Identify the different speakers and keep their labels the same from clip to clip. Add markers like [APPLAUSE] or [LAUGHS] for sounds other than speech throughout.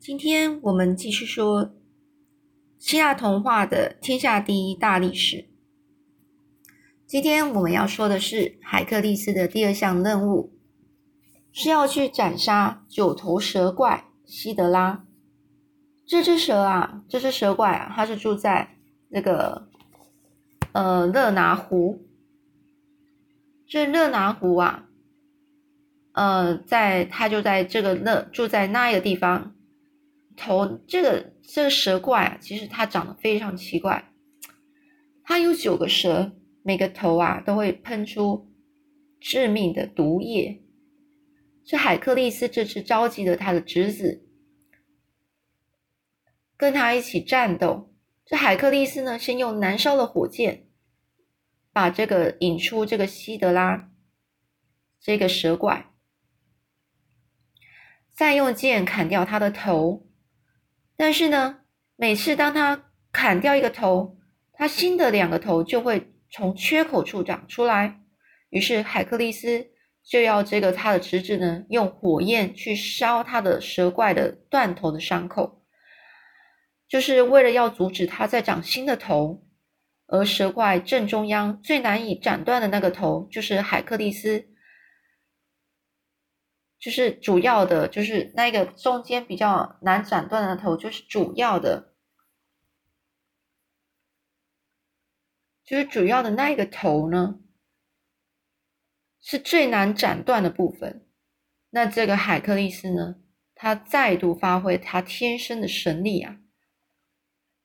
Speaker 1: 今天我们继续说希腊童话的天下第一大历史。今天我们要说的是海克力斯的第二项任务，是要去斩杀九头蛇怪希德拉。这只蛇啊，这只蛇怪啊，它是住在那个呃勒拿湖。这勒拿湖啊，呃，在它就在这个勒住在那一个地方。头这个这个蛇怪啊，其实它长得非常奇怪。它有九个蛇，每个头啊都会喷出致命的毒液。这海克利斯这次召集了他的侄子，跟他一起战斗。这海克利斯呢，先用燃烧的火箭把这个引出这个希德拉这个蛇怪，再用剑砍掉他的头。但是呢，每次当他砍掉一个头，他新的两个头就会从缺口处长出来。于是海克利斯就要这个他的侄子呢，用火焰去烧他的蛇怪的断头的伤口，就是为了要阻止他再长新的头。而蛇怪正中央最难以斩断的那个头，就是海克利斯。就是主要的，就是那个中间比较难斩断的头，就是主要的，就是主要的那一个头呢，是最难斩断的部分。那这个海克力斯呢，他再度发挥他天生的神力啊，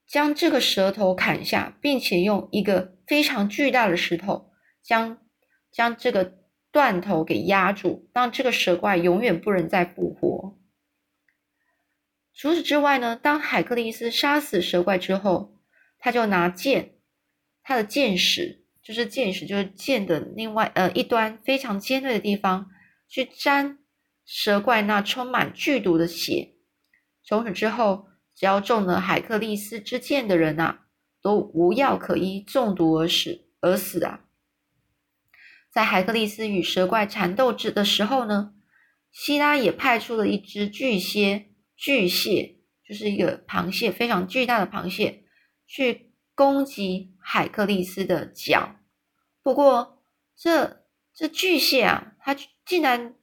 Speaker 1: 将这个舌头砍下，并且用一个非常巨大的石头将将这个。断头给压住，让这个蛇怪永远不能再复活。除此之外呢，当海克力斯杀死蛇怪之后，他就拿剑，他的剑矢就是剑矢，就是剑的另外呃一端非常尖锐的地方，去沾蛇怪那充满剧毒的血。从此之后，只要中了海克力斯之剑的人啊，都无药可医，中毒而死而死啊。在海克力斯与蛇怪缠斗之的时候呢，希拉也派出了一只巨蟹，巨蟹就是一个螃蟹，非常巨大的螃蟹，去攻击海克力斯的脚。不过，这这巨蟹啊，它竟然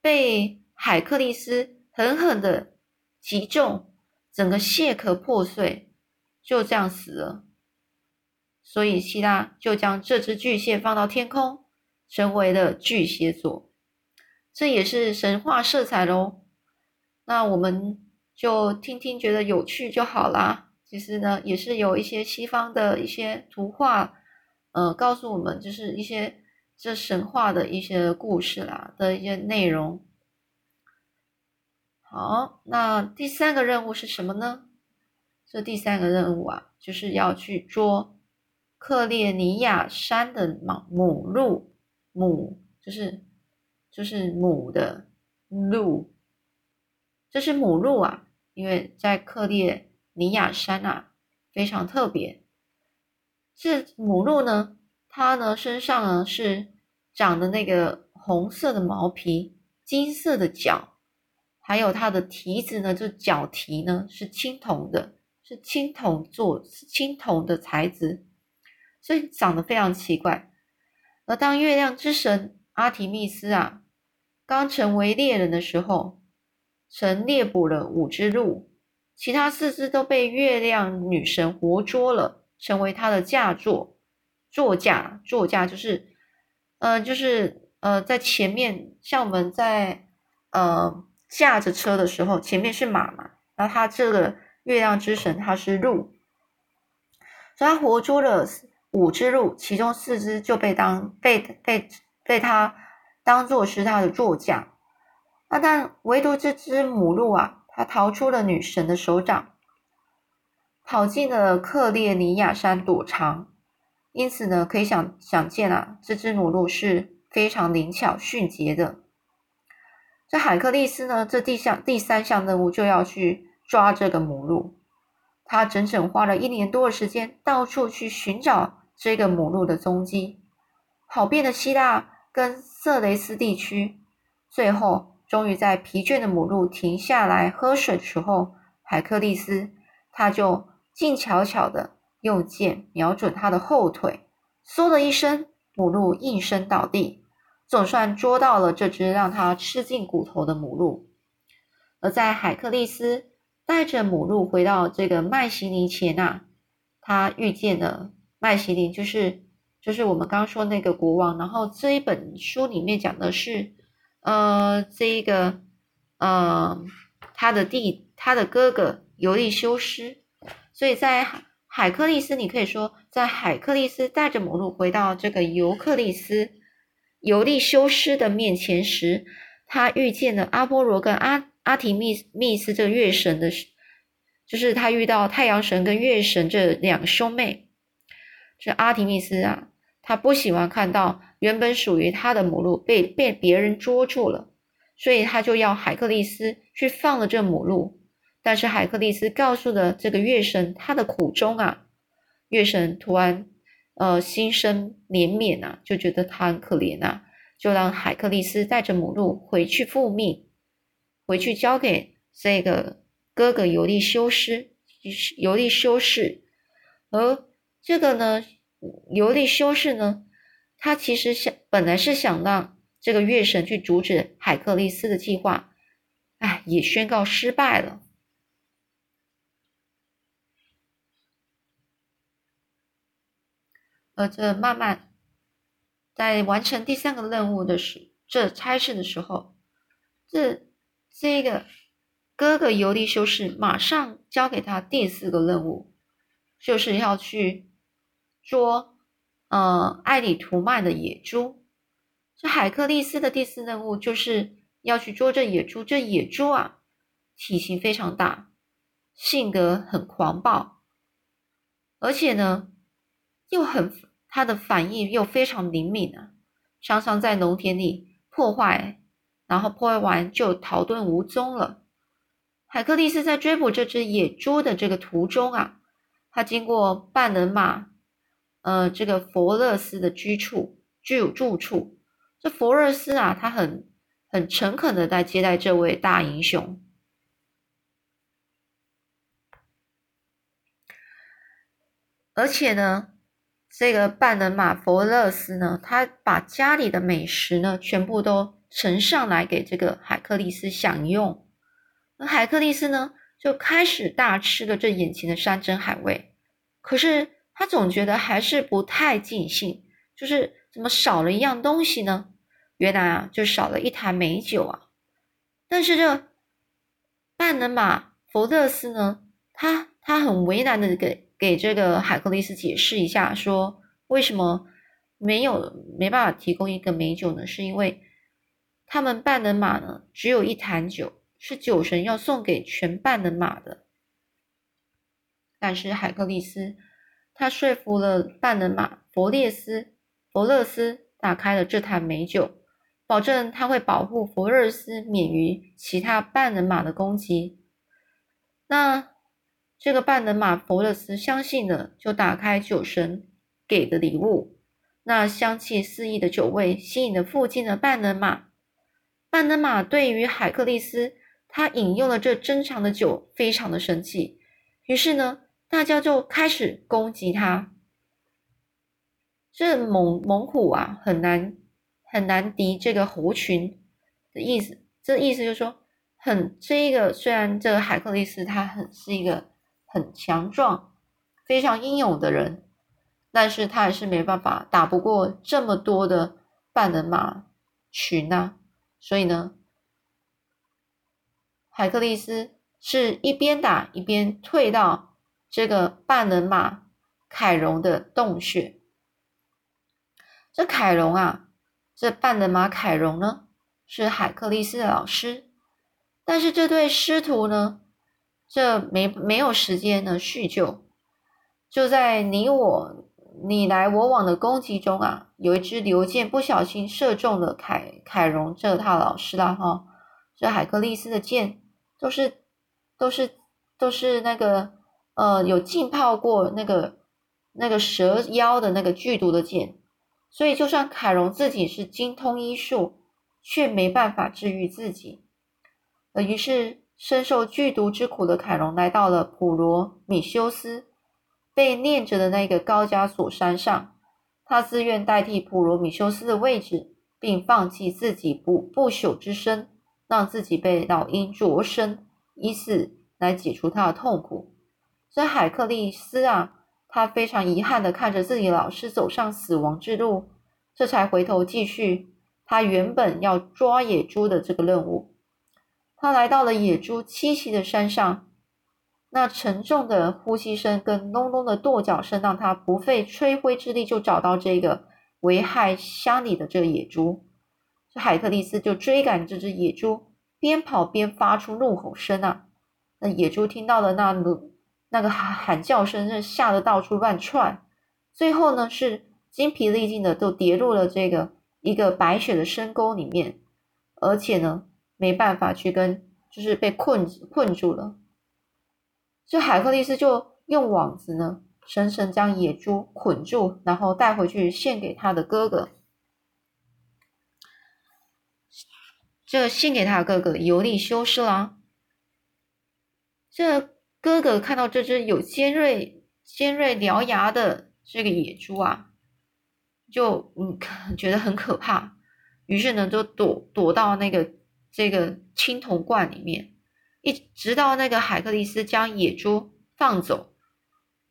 Speaker 1: 被海克力斯狠狠的击中，整个蟹壳破碎，就这样死了。所以希拉就将这只巨蟹放到天空，成为了巨蟹座，这也是神话色彩喽。那我们就听听，觉得有趣就好啦。其实呢，也是有一些西方的一些图画，呃，告诉我们就是一些这神话的一些故事啦的一些内容。好，那第三个任务是什么呢？这第三个任务啊，就是要去捉。克列尼亚山的母母鹿，母就是就是母的鹿，这是母鹿啊，因为在克列尼亚山啊非常特别。这母鹿呢，它呢身上呢是长的那个红色的毛皮，金色的角，还有它的蹄子呢，就角蹄呢是青铜的，是青铜做青铜的材质。所以长得非常奇怪。而当月亮之神阿提密斯啊刚成为猎人的时候，曾猎捕了五只鹿，其他四只都被月亮女神活捉了，成为她的嫁作。座驾，座驾就是，呃，就是呃，在前面，像我们在呃驾着车的时候，前面是马嘛，然后他这个月亮之神他是鹿，所以他活捉了。五只鹿，其中四只就被当被被被他当做是他的座驾，那但唯独这只母鹿啊，它逃出了女神的手掌，跑进了克列尼亚山躲藏。因此呢，可以想想见啊，这只母鹿是非常灵巧迅捷的。这海克利斯呢，这第项第三项任务就要去抓这个母鹿，他整整花了一年多的时间，到处去寻找。这个母鹿的踪迹，跑遍了希腊跟色雷斯地区，最后终于在疲倦的母鹿停下来喝水的时候，海克利斯他就静悄悄的用箭瞄准他的后腿，嗖的一声，母鹿应声倒地，总算捉到了这只让他吃尽骨头的母鹿。而在海克利斯带着母鹿回到这个麦西尼前啊，他遇见了麦西尼，就是就是我们刚刚说那个国王。然后这一本书里面讲的是。呃，这一个，呃，他的弟，他的哥哥尤利修斯，所以在海海克利斯，你可以说，在海克利斯带着母鹿回到这个尤克利斯尤利修斯的面前时，他遇见了阿波罗跟阿阿提密密斯这个月神的，就是他遇到太阳神跟月神这两兄妹，是阿提密斯啊。他不喜欢看到原本属于他的母鹿被被别人捉住了，所以他就要海克力斯去放了这母鹿。但是海克力斯告诉了这个月神他的苦衷啊，月神突然呃心生怜悯啊，就觉得他很可怜啊，就让海克力斯带着母鹿回去复命，回去交给这个哥哥尤利修斯，尤利修士，而这个呢。尤利修士呢，他其实想本来是想让这个月神去阻止海克力斯的计划，哎，也宣告失败了。而这慢慢在完成第三个任务的时，这差事的时候，这这个哥哥尤利修士马上交给他第四个任务，就是要去。捉，呃，艾里图曼的野猪。这海克利斯的第四任务就是要去捉这野猪。这野猪啊，体型非常大，性格很狂暴，而且呢，又很它的反应又非常灵敏啊，常常在农田里破坏，然后破坏完就逃遁无踪了。海克利斯在追捕这只野猪的这个途中啊，他经过半人马。呃，这个佛勒斯的居处居住住处，这佛勒斯啊，他很很诚恳的在接待这位大英雄，而且呢，这个半人马佛勒斯呢，他把家里的美食呢，全部都呈上来给这个海克力斯享用，而海克力斯呢，就开始大吃了这眼前的山珍海味，可是。他总觉得还是不太尽兴，就是怎么少了一样东西呢？原来啊，就少了一坛美酒啊。但是这半人马福勒斯呢，他他很为难的给给这个海克力斯解释一下，说为什么没有没办法提供一个美酒呢？是因为他们半人马呢只有一坛酒，是酒神要送给全半人马的。但是海克力斯。他说服了半人马佛列斯、佛勒斯，打开了这坛美酒，保证他会保护佛勒斯免于其他半人马的攻击。那这个半人马佛勒斯相信了，就打开酒神给的礼物。那香气四溢的酒味吸引了附近的半人马。半人马对于海克力斯他饮用了这珍藏的酒非常的生气，于是呢。大家就开始攻击他。这猛猛虎啊，很难很难敌这个猴群的意思。这意思就是说，很这一个虽然这个海克力斯他很是一个很强壮、非常英勇的人，但是他还是没办法打不过这么多的半人马群呐。所以呢，海克力斯是一边打一边退到。这个半人马凯荣的洞穴，这凯荣啊，这半人马凯荣呢，是海克力斯的老师，但是这对师徒呢，这没没有时间呢叙旧，就在你我你来我往的攻击中啊，有一支流箭不小心射中了凯凯荣这套老师了哈，这海克力斯的箭都是都是都是那个。呃，有浸泡过那个那个蛇妖的那个剧毒的剑，所以就算凯荣自己是精通医术，却没办法治愈自己。呃，于是深受剧毒之苦的凯龙来到了普罗米修斯被念着的那个高加索山上，他自愿代替普罗米修斯的位置，并放弃自己不不朽之身，让自己被老鹰啄身，以此来解除他的痛苦。所以海克利斯啊。他非常遗憾的看着自己老师走上死亡之路，这才回头继续他原本要抓野猪的这个任务。他来到了野猪栖息的山上，那沉重的呼吸声跟隆隆的跺脚声，让他不费吹灰之力就找到这个危害乡里的这个野猪。这海克利斯就追赶这只野猪，边跑边发出怒吼声啊！那野猪听到了那怒那个喊喊叫声，是吓得到处乱窜，最后呢是精疲力尽的都跌入了这个一个白雪的深沟里面，而且呢没办法去跟，就是被困困住了。这海克力斯就用网子呢，深深将野猪捆住，然后带回去献给他的哥哥。这献给他的哥哥尤利修斯啦，这。哥哥看到这只有尖锐、尖锐獠牙的这个野猪啊，就嗯 [LAUGHS] 觉得很可怕，于是呢就躲躲到那个这个青铜罐里面，一直到那个海克利斯将野猪放走，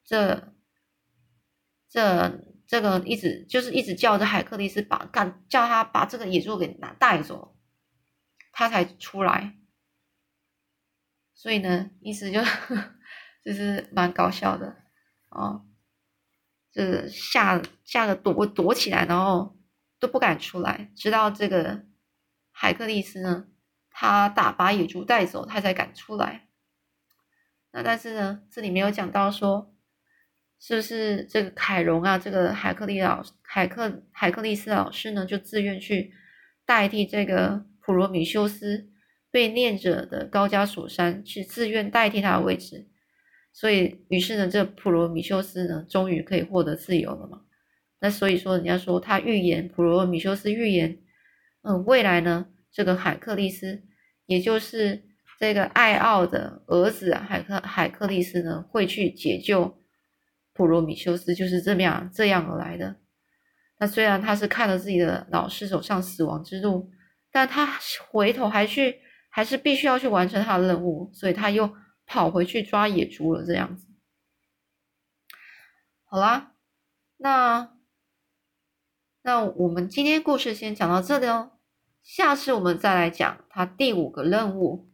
Speaker 1: 这这这个一直就是一直叫着海克利斯把干叫他把这个野猪给拿带走，他才出来。所以呢，意思就就是蛮搞笑的哦，就是吓吓得躲躲起来，然后都不敢出来，直到这个海克利斯呢，他打把野猪带走，他才敢出来。那但是呢，这里没有讲到说，是不是这个凯荣啊，这个海克利老海克海克利斯老师呢，就自愿去代替这个普罗米修斯。被念者的高加索山去自愿代替他的位置，所以于是呢，这普罗米修斯呢，终于可以获得自由了嘛。那所以说，人家说他预言，普罗米修斯预言，嗯，未来呢，这个海克利斯，也就是这个爱奥的儿子海克海克利斯呢，会去解救普罗米修斯，就是这么样这样而来的。那虽然他是看了自己的老师走上死亡之路，但他回头还去。还是必须要去完成他的任务，所以他又跑回去抓野猪了。这样子，好啦，那那我们今天故事先讲到这里哦，下次我们再来讲他第五个任务。